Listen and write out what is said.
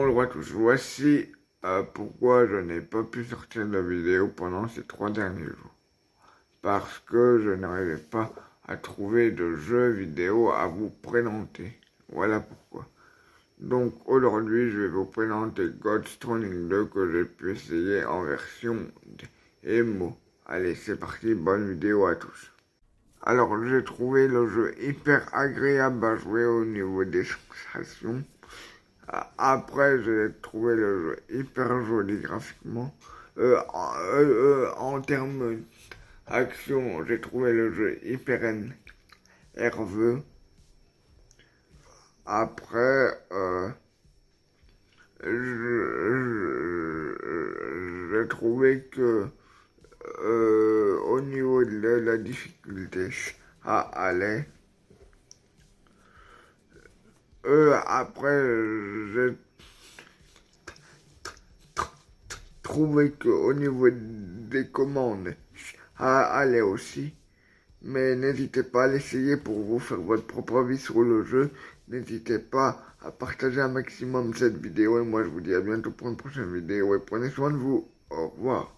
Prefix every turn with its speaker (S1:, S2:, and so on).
S1: Bonjour à tous, voici euh, pourquoi je n'ai pas pu sortir de vidéo pendant ces trois derniers jours. Parce que je n'arrivais pas à trouver de jeux vidéo à vous présenter. Voilà pourquoi. Donc aujourd'hui, je vais vous présenter God Stranding 2 que j'ai pu essayer en version démo. Allez, c'est parti, bonne vidéo à tous. Alors, j'ai trouvé le jeu hyper agréable à jouer au niveau des sensations. Après, j'ai trouvé le jeu hyper joli graphiquement. Euh, euh, en, termes d'action, j'ai trouvé le jeu hyper nerveux. Après, euh, j'ai trouvé que au niveau de la difficulté, ça allait. Après, j'ai trouvé qu'au niveau des commandes, ça allait aussi. Mais n'hésitez pas à l'essayer pour vous faire votre propre avis sur le jeu. N'hésitez pas à partager un maximum cette vidéo. Et moi, je vous dis à bientôt pour une prochaine vidéo. Et prenez soin de vous. Au revoir.